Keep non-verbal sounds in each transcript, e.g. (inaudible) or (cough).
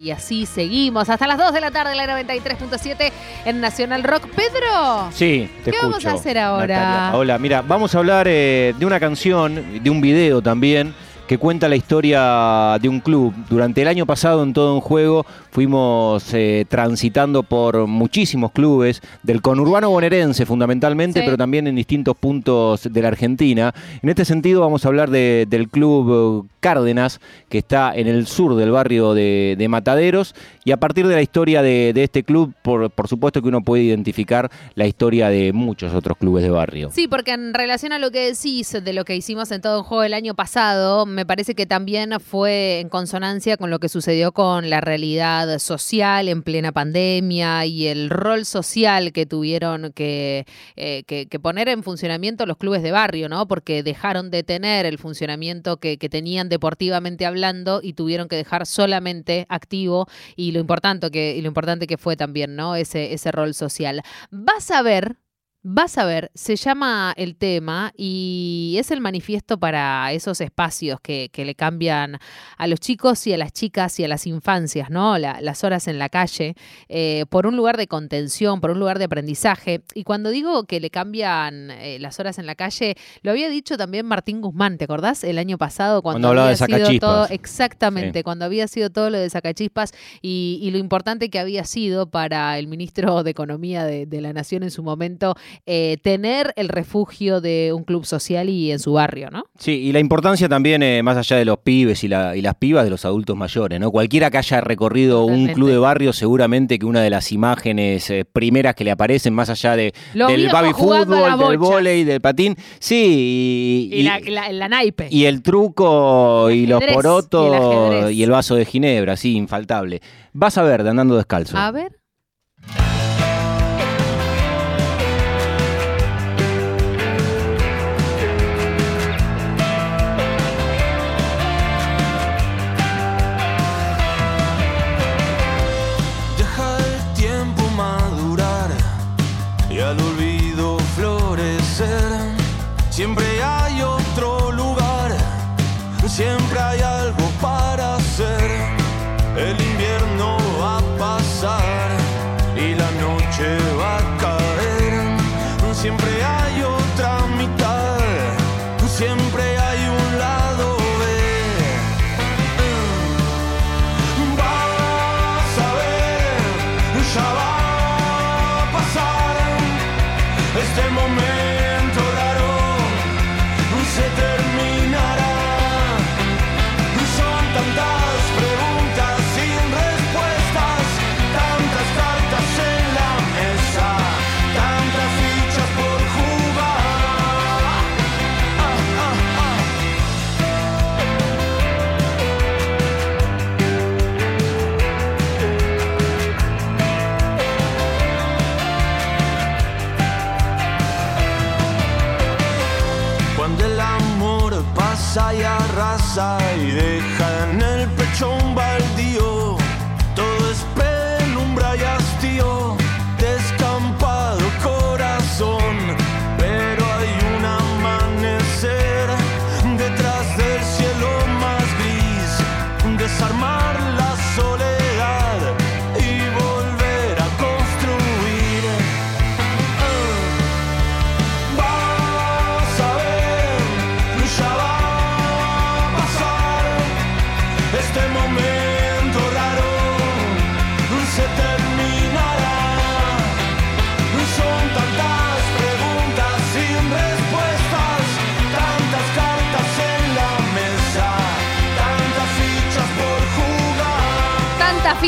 Y así seguimos hasta las 2 de la tarde, la 93.7 en Nacional Rock. Pedro, Sí, te ¿qué escucho. vamos a hacer ahora? Natalia. Hola, mira, vamos a hablar eh, de una canción, de un video también, que cuenta la historia de un club. Durante el año pasado, en todo un juego, fuimos eh, transitando por muchísimos clubes, del conurbano bonaerense fundamentalmente, Sí. pero también en distintos puntos de la Argentina. En este sentido, vamos a hablar de- del club eh, Cárdenas, que está en el sur del barrio de, de Mataderos. Y a partir de la historia de, de este club, por, por supuesto que uno puede identificar la historia de muchos otros clubes de barrio. Sí, porque en relación a lo que decís de lo que hicimos en todo un juego el año pasado, me parece que también fue en consonancia con lo que sucedió con la realidad social en plena pandemia y el rol social que tuvieron que, eh, que- que poner en funcionamiento los clubes de barrio, ¿no? Porque dejaron de tener el funcionamiento que, que tenían deportivamente hablando y tuvieron que dejar solamente activo y lo importante que, y lo importante que fue también, ¿no? Ese, ese rol social. Vas a ver Vas a ver, se llama el tema y es el manifiesto para esos espacios que, que le cambian a los chicos y a las chicas y a las infancias, ¿no? La- las horas en la calle, eh, por un lugar de contención, por un lugar de aprendizaje. Y cuando digo que le cambian eh, las horas en la calle, lo había dicho también Martín Guzmán, ¿te acordás? El año pasado cuando, Cuando hablaba había de sido todo, exactamente, Sí. cuando había sido todo lo de sacachispas y, y lo importante que había sido para el ministro de Economía de, de la Nación en su momento eh, tener el refugio de un club social y en su barrio, ¿no? Sí, y la importancia también, eh, más allá de los pibes y, la- y las pibas, de los adultos mayores, ¿no? Cualquiera que haya recorrido Totalmente. un club de barrio, seguramente que una de las imágenes eh, primeras que le aparecen, más allá de, Los del baby fútbol, del volei, del patín, sí, y, Y, la, la- la naipe. y el truco y los ajedrez, y el porotos y el vaso de ginebra, sí, infaltable. Vas a ver, de andando descalzo. A ver. Siempre hay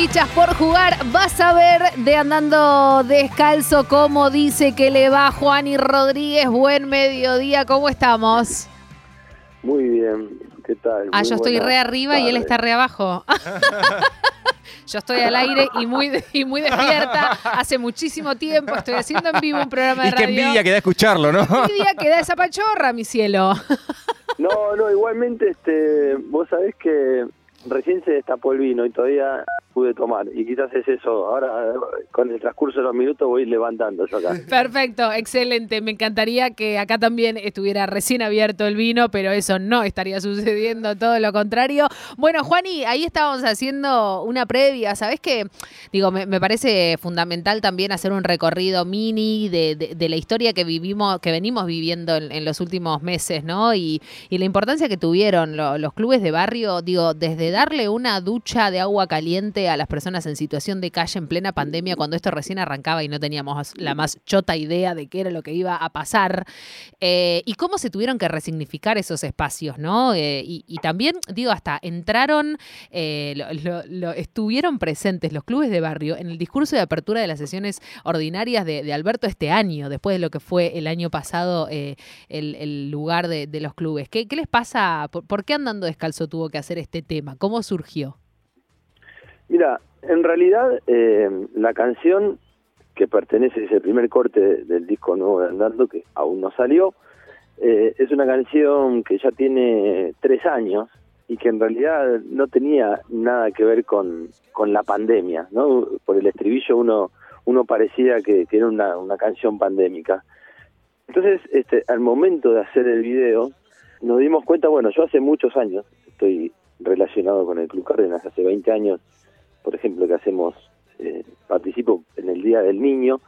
fichas por jugar. Vas a ver de andando descalzo cómo dice que le va Juan y Rodríguez. Buen mediodía, ¿cómo estamos? Muy bien, ¿qué tal? Ah, Muy yo estoy re arriba y él está re abajo. (laughs) Yo estoy al aire y muy, y muy despierta. Hace muchísimo tiempo estoy haciendo en vivo un programa de Y qué radio. envidia que da escucharlo, ¿no? Envidia que da esa pachorra, mi cielo. No, no, igualmente, este, vos sabés que recién se destapó el vino y todavía pude tomar. Y quizás es eso. Ahora, con el transcurso de los minutos, voy levantando yo acá. Perfecto, excelente. Me encantaría que acá también estuviera recién abierto el vino, pero eso no estaría sucediendo, todo lo contrario. Bueno, Juani, ahí estábamos haciendo una previa. ¿Sabes qué? Digo, me, parece fundamental también hacer un recorrido mini de, la historia que vivimos, que venimos viviendo en, los últimos meses, ¿no? Y, y la importancia que tuvieron lo- los clubes de barrio, digo, desde darle una ducha de agua caliente a las personas en situación de calle en plena pandemia, cuando esto recién arrancaba y no teníamos la más chota idea de qué era lo que iba a pasar, eh, y cómo se tuvieron que resignificar esos espacios, ¿no? Eh, y, también, digo, hasta entraron, eh, estuvieron presentes los clubes de barrio en el discurso de apertura de las sesiones ordinarias de, Alberto este año, después de lo que fue el año pasado el, lugar de, los clubes. ¿Qué, qué les pasa? ¿Por, por qué Andando Descalzo tuvo que hacer este tema? ¿Cómo surgió? Mira, en realidad eh, la canción que pertenece, es el primer corte del disco nuevo de Andando, que aún no salió, eh, es una canción que ya tiene tres años y que en realidad no tenía nada que ver con, con la pandemia, ¿no? Por el estribillo uno, uno parecía que, que era una, una canción pandémica. Entonces, este, al momento de hacer el video, nos dimos cuenta, bueno, yo hace muchos años estoy relacionado con el Club Cárdenas, hace 20 años, por ejemplo, que hacemos, eh, participo en el Día del Niño,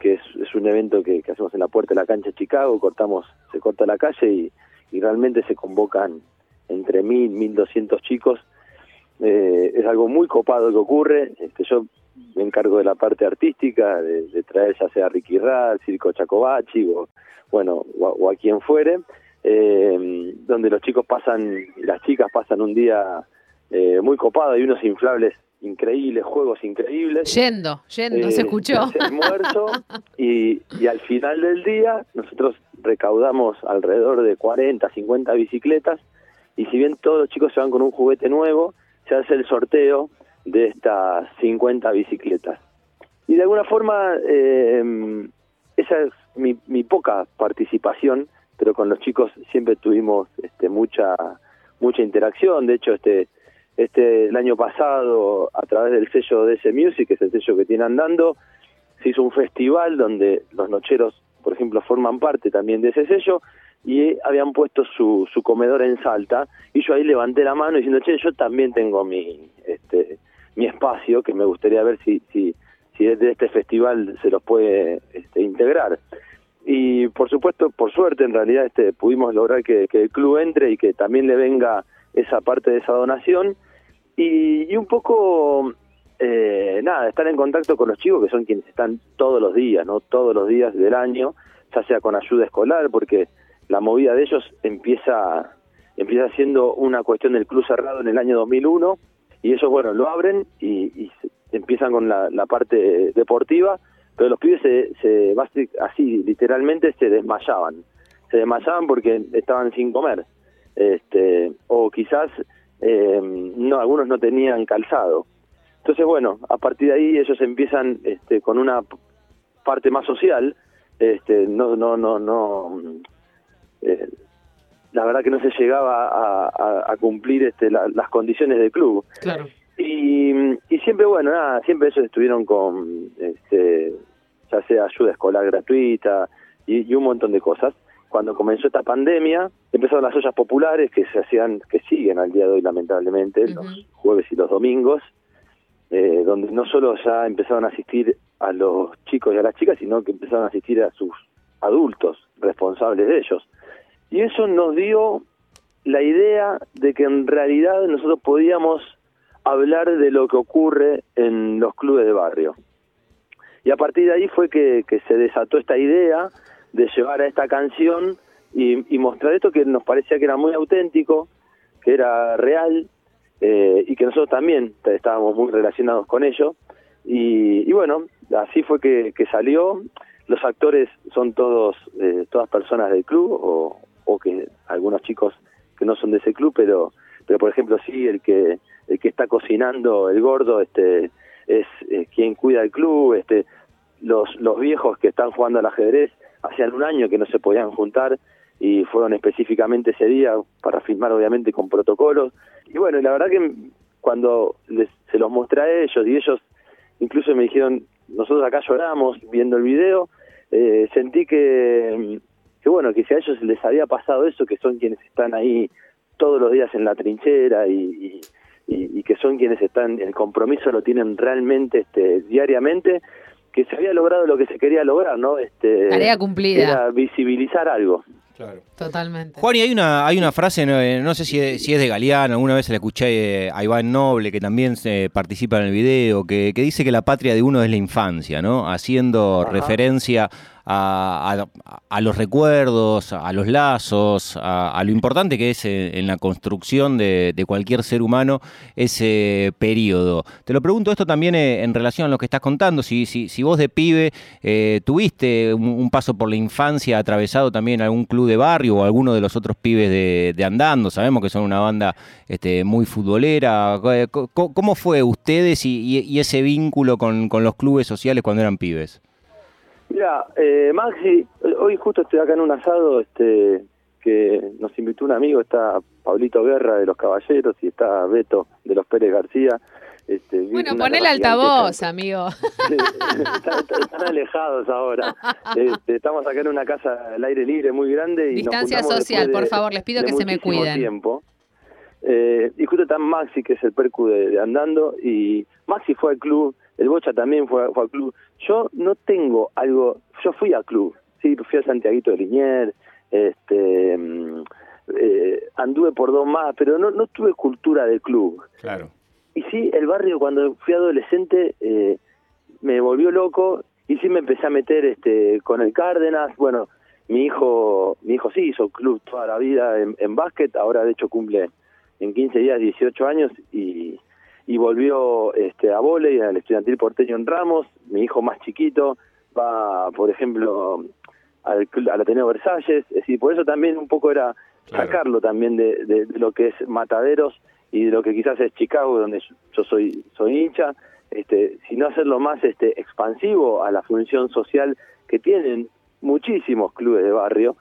que es, es un evento que, que hacemos en la puerta de la cancha de Chicago, cortamos, se corta la calle y, y realmente se convocan entre mil, mil doscientos chicos. Eh, es algo muy copado que ocurre. Este, yo me encargo de la parte artística, de, de traer ya sea Ricky Rad, Circo Chacobachi, o bueno, o, a- quien fuere, eh, donde los chicos pasan, las chicas pasan un día eh, muy copado, hay unos inflables increíbles, juegos increíbles. Yendo, yendo, se Eh, escuchó. se hace almuerzo (laughs) y, y al final del día nosotros recaudamos alrededor de 40, 50 bicicletas y si bien todos los chicos se van con un juguete nuevo, se hace el sorteo de estas 50 bicicletas. Y de alguna forma eh, esa es mi, mi poca participación, pero con los chicos siempre tuvimos este, mucha mucha interacción. De hecho, este este el año pasado a través del sello de ese Music, que es el sello que tiene andando, se hizo un festival donde los nocheros, por ejemplo, forman parte también de ese sello y habían puesto su, su comedor en Salta y yo ahí levanté la mano diciendo, che, yo también tengo mi este mi espacio que me gustaría ver si si si desde este festival se los puede este, integrar. Y por supuesto, por suerte, en realidad este, pudimos lograr que, que el club entre y que también le venga esa parte de esa donación. Y, un poco, eh, nada, estar en contacto con los chicos que son quienes están todos los días, ¿no? Todos los días del año, ya sea con ayuda escolar, porque la movida de ellos empieza empieza siendo una cuestión del club cerrado en el año 2001 y ellos, bueno, lo abren y, y empiezan con la, parte deportiva, pero los pibes se, se así literalmente se desmayaban, se desmayaban porque estaban sin comer, este, o quizás eh, no, algunos no tenían calzado. Entonces, bueno, a partir de ahí ellos empiezan este, con una parte más social, este, no, no, no, no, eh, la verdad que no se llegaba a, a- a cumplir este, la- las condiciones del club. Claro. Y, y siempre, bueno, nada, siempre ellos estuvieron con, este, ya sea ayuda escolar gratuita y, y un montón de cosas. Cuando comenzó esta pandemia, empezaron las ollas populares que se hacían, que siguen al día de hoy lamentablemente, los jueves y los domingos, eh, donde no solo ya empezaron a asistir a los chicos y a las chicas, sino que empezaron a asistir a sus adultos responsables de ellos. Y eso nos dio la idea de que en realidad nosotros podíamos hablar de lo que ocurre en los clubes de barrio. Y a partir de ahí fue que, que se desató esta idea de llevar a esta canción y, y mostrar esto que nos parecía que era muy auténtico, que era real eh, y que nosotros también estábamos muy relacionados con ello. Y, y bueno, así fue que, salió. Los actores son todos eh, todas personas del club o, o que algunos chicos que no son de ese club, pero pero por ejemplo sí el que el que está cocinando el gordo este es eh, quien cuida el club, este los los viejos que están jugando al ajedrez hacían un año que no se podían juntar y fueron específicamente ese día para filmar obviamente con protocolos. Y bueno, la verdad que cuando les, se los mostré a ellos y ellos incluso me dijeron, nosotros acá lloramos viendo el video, eh, sentí que, bueno, que si a ellos les había pasado eso, que son quienes están ahí todos los días en la trinchera y, y, y- y que son quienes están, el compromiso lo tienen realmente este, diariamente, que se había logrado lo que se quería lograr, ¿no? Este, Tarea cumplida. Era visibilizar algo. Totalmente. Juan, y hay una, hay una frase, no, eh, no sé si es, si es de Galeano, alguna vez se la escuché eh, a Iván Noble, que también se participa en el video, que, que dice que la patria de uno es la infancia, ¿no? Haciendo Ajá. referencia a, los recuerdos, a los lazos, a, lo importante que es eh, en la construcción de, cualquier ser humano ese periodo. Te lo pregunto esto también eh, en relación a lo que estás contando, si, vos de pibe eh, tuviste un, paso por la infancia atravesado también algún club de barrio o alguno de los otros pibes de, Andando, sabemos que son una banda este, muy futbolera. ¿Cómo fue ustedes y, ese vínculo con los clubes sociales cuando eran pibes? Mira, eh, Maxi, hoy justo estoy acá en un asado este que nos invitó un amigo, está Pablito Guerra de los Caballeros y está Beto de los Pérez García. Este, Bueno, pon el altavoz, amigo. (laughs) están, están- están alejados ahora. Este, estamos acá en una casa al aire libre muy grande. Y Distancia social, por favor, les pido que se me cuiden. Tiempo. Eh, y justo está Maxi, que es el percu de, de Andando, y Maxi fue al club, el Bocha también fue, fue al club. Yo no tengo algo, yo fui al club, sí, fui a Santiaguito de Linier, este, mm, eh, anduve por dos más, pero no, no tuve cultura de club. Claro. Y sí, el barrio cuando fui adolescente eh, me volvió loco y sí me empecé a meter este con el Cárdenas. Bueno, mi hijo mi hijo sí hizo club toda la vida en, en básquet, ahora de hecho cumple en 15 días 18 años y, y volvió este a volei al estudiantil porteño en Ramos. Mi hijo más chiquito va, por ejemplo, al, al Ateneo Versalles. Es decir, por eso también un poco era Claro. sacarlo también de, de- de lo que es Mataderos y de lo que quizás es Chicago, donde yo- yo soy soy hincha, este, sino hacerlo más este expansivo a la función social que tienen muchísimos clubes de barrio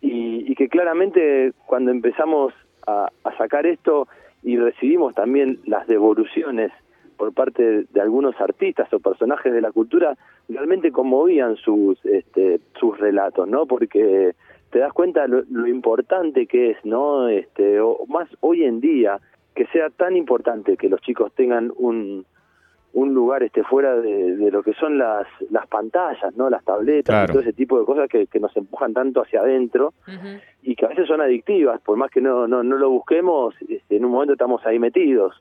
y, y que claramente cuando empezamos a, a sacar esto y recibimos también las devoluciones por parte de, algunos artistas o personajes de la cultura, realmente conmovían sus este, sus relatos, ¿no? Porque te das cuenta lo, lo importante que es, ¿no? Este, o más hoy en día que sea tan importante que los chicos tengan un un lugar este fuera de, de lo que son las las pantallas, ¿no? Las tabletas Claro. y todo ese tipo de cosas que, que nos empujan tanto hacia adentro y que a veces son adictivas, por más que no, no, no lo busquemos, este, en un momento estamos ahí metidos.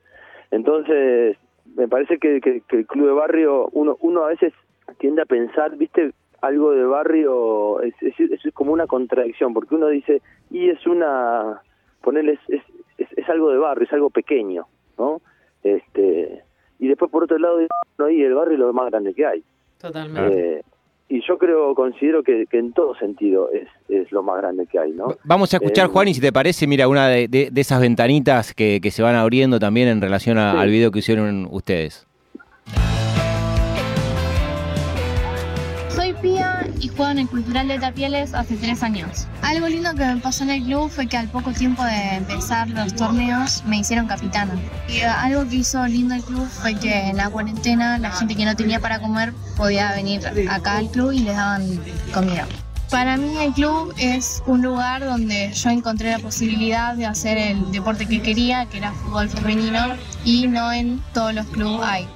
Entonces, me parece que, que- que el club de barrio, uno, uno a veces tiende a pensar, viste, algo de barrio es, es, es como una contradicción, porque uno dice, y es una, ponerle, es, es, es, es algo de barrio, es algo pequeño, ¿no? Este, y después por otro lado, no, y el barrio es lo más grande que hay. Totalmente. Eh, y yo creo, considero que, que en todo sentido es, es lo más grande que hay, ¿no? Vamos a escuchar, Eh, Juan, y si te parece, mira, una de, de- de esas ventanitas que, que se van abriendo también en relación a- Sí. al video que hicieron ustedes. Y juego en el Cultural de Tapieles hace tres años. Algo lindo que me pasó en el club fue que al poco tiempo de empezar los torneos me hicieron capitana. Y eh, algo que hizo lindo el club fue que en la cuarentena la gente que no tenía para comer podía venir acá al club y les daban comida. Para mí el club es un lugar donde yo encontré la posibilidad de hacer el deporte que quería, que era fútbol femenino, y no en todos los clubes hay.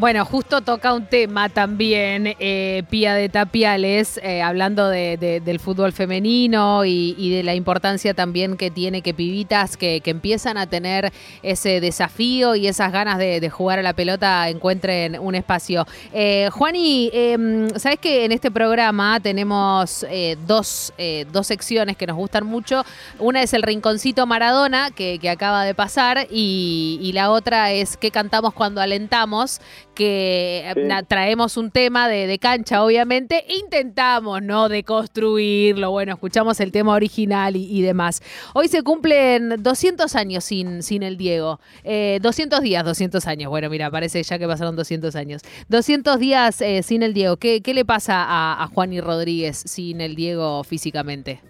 Bueno, justo toca un tema también, eh, Pía de Tapiales, eh, hablando de- de- del fútbol femenino y, de la importancia también que tiene que pibitas que, empiezan a tener ese desafío y esas ganas de, jugar a la pelota encuentren un espacio. Eh, Juani, eh, sabes que en este programa tenemos eh, dos, eh, dos secciones que nos gustan mucho. Una es el Rinconcito Maradona, que, que acaba de pasar, y, y la otra es ¿Qué cantamos cuando alentamos? Que eh, Sí. na- traemos un tema de, de cancha, obviamente, e intentamos, ¿no? De construirlo, bueno, escuchamos el tema original y, y demás. Hoy se cumplen 200 años sin, sin el Diego. Eh, 200 días, 200 años. Bueno, mira, parece ya que pasaron 200 años. 200 días eh, sin el Diego. ¿Qué, qué le pasa a, a Juan y Rodríguez sin el Diego físicamente?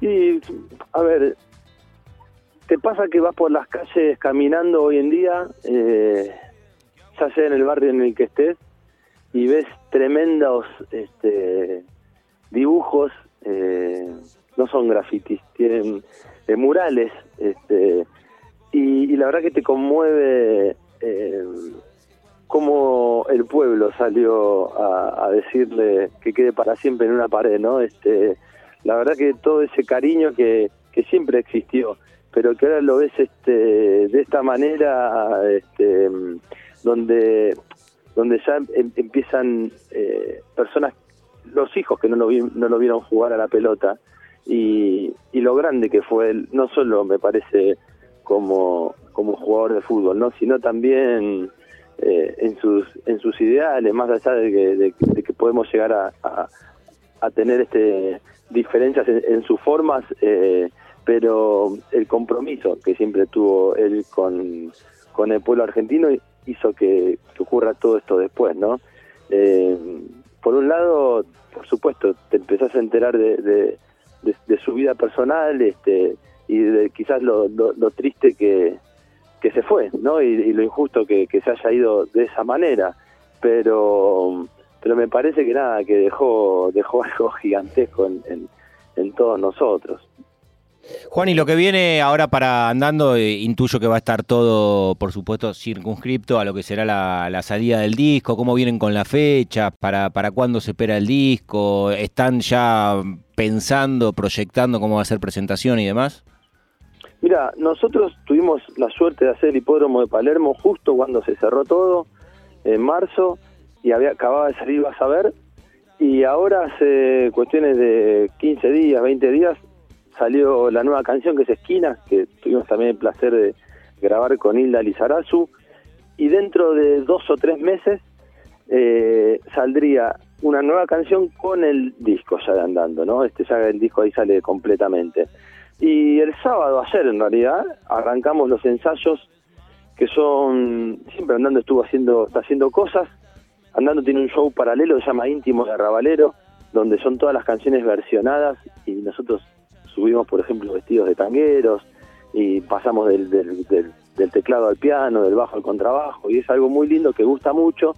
Y, a ver, ¿te pasa que vas por las calles caminando hoy en día, eh, ya sea en el barrio en el que estés, y ves tremendos este, dibujos, eh, no son grafitis, tienen eh, murales, este, y, la verdad que te conmueve eh, cómo el pueblo salió a, a decirle que quede para siempre en una pared, ¿no? Este, la verdad que todo ese cariño que, que siempre existió, pero que ahora lo ves este, de esta manera, este, donde, donde ya em- empiezan eh, personas, los hijos que no lo, vi- no lo vieron jugar a la pelota, y, y lo grande que fue él, no solo me parece como, como jugador de fútbol, ¿no? sino también eh, en sus en sus ideales, más allá de que, de- de que podemos llegar a, a- a tener este diferencias en, en sus formas, eh, pero el compromiso que siempre tuvo él con, con el pueblo argentino hizo que, ocurra todo esto después, ¿no? Eh, por un lado, por supuesto, te empezás a enterar de, de- su vida personal este, y de quizás lo, lo- triste que, que se fue, ¿no? Y, lo injusto que, se haya ido de esa manera. Pero pero me parece que nada, que dejó dejó (laughs) algo gigantesco en, en todos nosotros. Juan, y lo que viene ahora para andando, eh, intuyo que va a estar todo, por supuesto, circunscripto a lo que será la, la salida del disco, cómo vienen con la fecha, para, para cuándo se espera el disco, están ya pensando, proyectando cómo va a ser presentación y demás. Mira, nosotros tuvimos la suerte de hacer el hipódromo de Palermo justo cuando se cerró todo, en marzo, y había acababa de salir Vas a ver, y ahora hace cuestiones de 15 días, 20 días, salió la nueva canción que es Esquinas, que tuvimos también el placer de grabar con Hilda Lizarazu, y dentro de dos o tres meses eh, saldría una nueva canción con el disco ya de andando, ¿no? Este ya el disco ahí sale completamente. Y el sábado, ayer en realidad, arrancamos los ensayos que son, siempre Andando estuvo haciendo, está haciendo cosas, Andando tiene un show paralelo que se llama Íntimo de Arrabalero, donde son todas las canciones versionadas y nosotros subimos, por ejemplo, vestidos de tangueros y pasamos del, del, del- del teclado al piano, del bajo al contrabajo y es algo muy lindo que gusta mucho,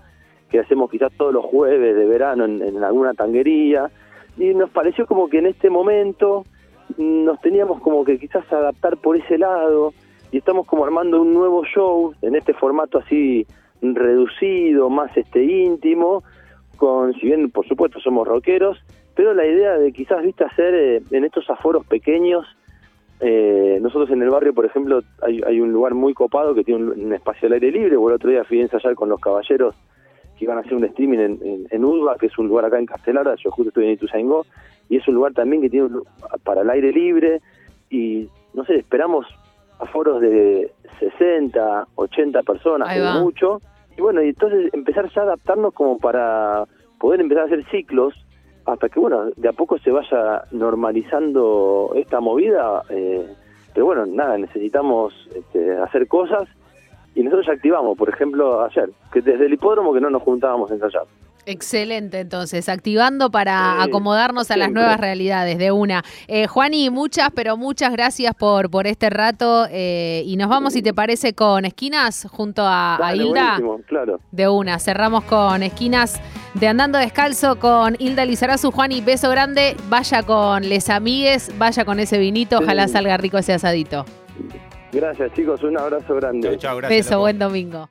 que hacemos quizás todos los jueves de verano en, en alguna tanguería y nos pareció como que en este momento nos teníamos como que quizás adaptar por ese lado y estamos como armando un nuevo show en este formato así reducido, más este íntimo, con si bien por supuesto somos rockeros, pero la idea de quizás viste hacer eh, en estos aforos pequeños eh, nosotros en el barrio, por ejemplo, hay, hay un lugar muy copado que tiene un, un espacio al aire libre. O el otro día fui a ensayar con los caballeros que iban a hacer un streaming en, en, en Urba, que es un lugar acá en Castelara. Yo justo estoy en Ituzaingó. Y es un lugar también que tiene un para el aire libre. Y no sé, esperamos aforos de 60, 80 personas, mucho. Y bueno, y entonces empezar ya a adaptarnos como para poder empezar a hacer ciclos hasta que, bueno, de a poco se vaya normalizando esta movida. eh, pero bueno, nada, necesitamos este, hacer cosas y nosotros ya activamos, por ejemplo, ayer, que desde el hipódromo que no nos juntábamos a ensayar. Excelente, entonces, activando para Sí, acomodarnos a las nuevas realidades de una. Eh, Juani, muchas, pero muchas gracias por, por este rato eh, y nos vamos, si te parece, con esquinas junto a, a Dale, Hilda. claro. De una, cerramos con esquinas de Andando Descalzo con Hilda Lizarazu. Juani, beso grande, vaya con les amigues, vaya con ese vinito, ojalá Sí. salga rico ese asadito. Gracias chicos, un abrazo grande. Chao, chao, gracias. Beso, loco. buen domingo.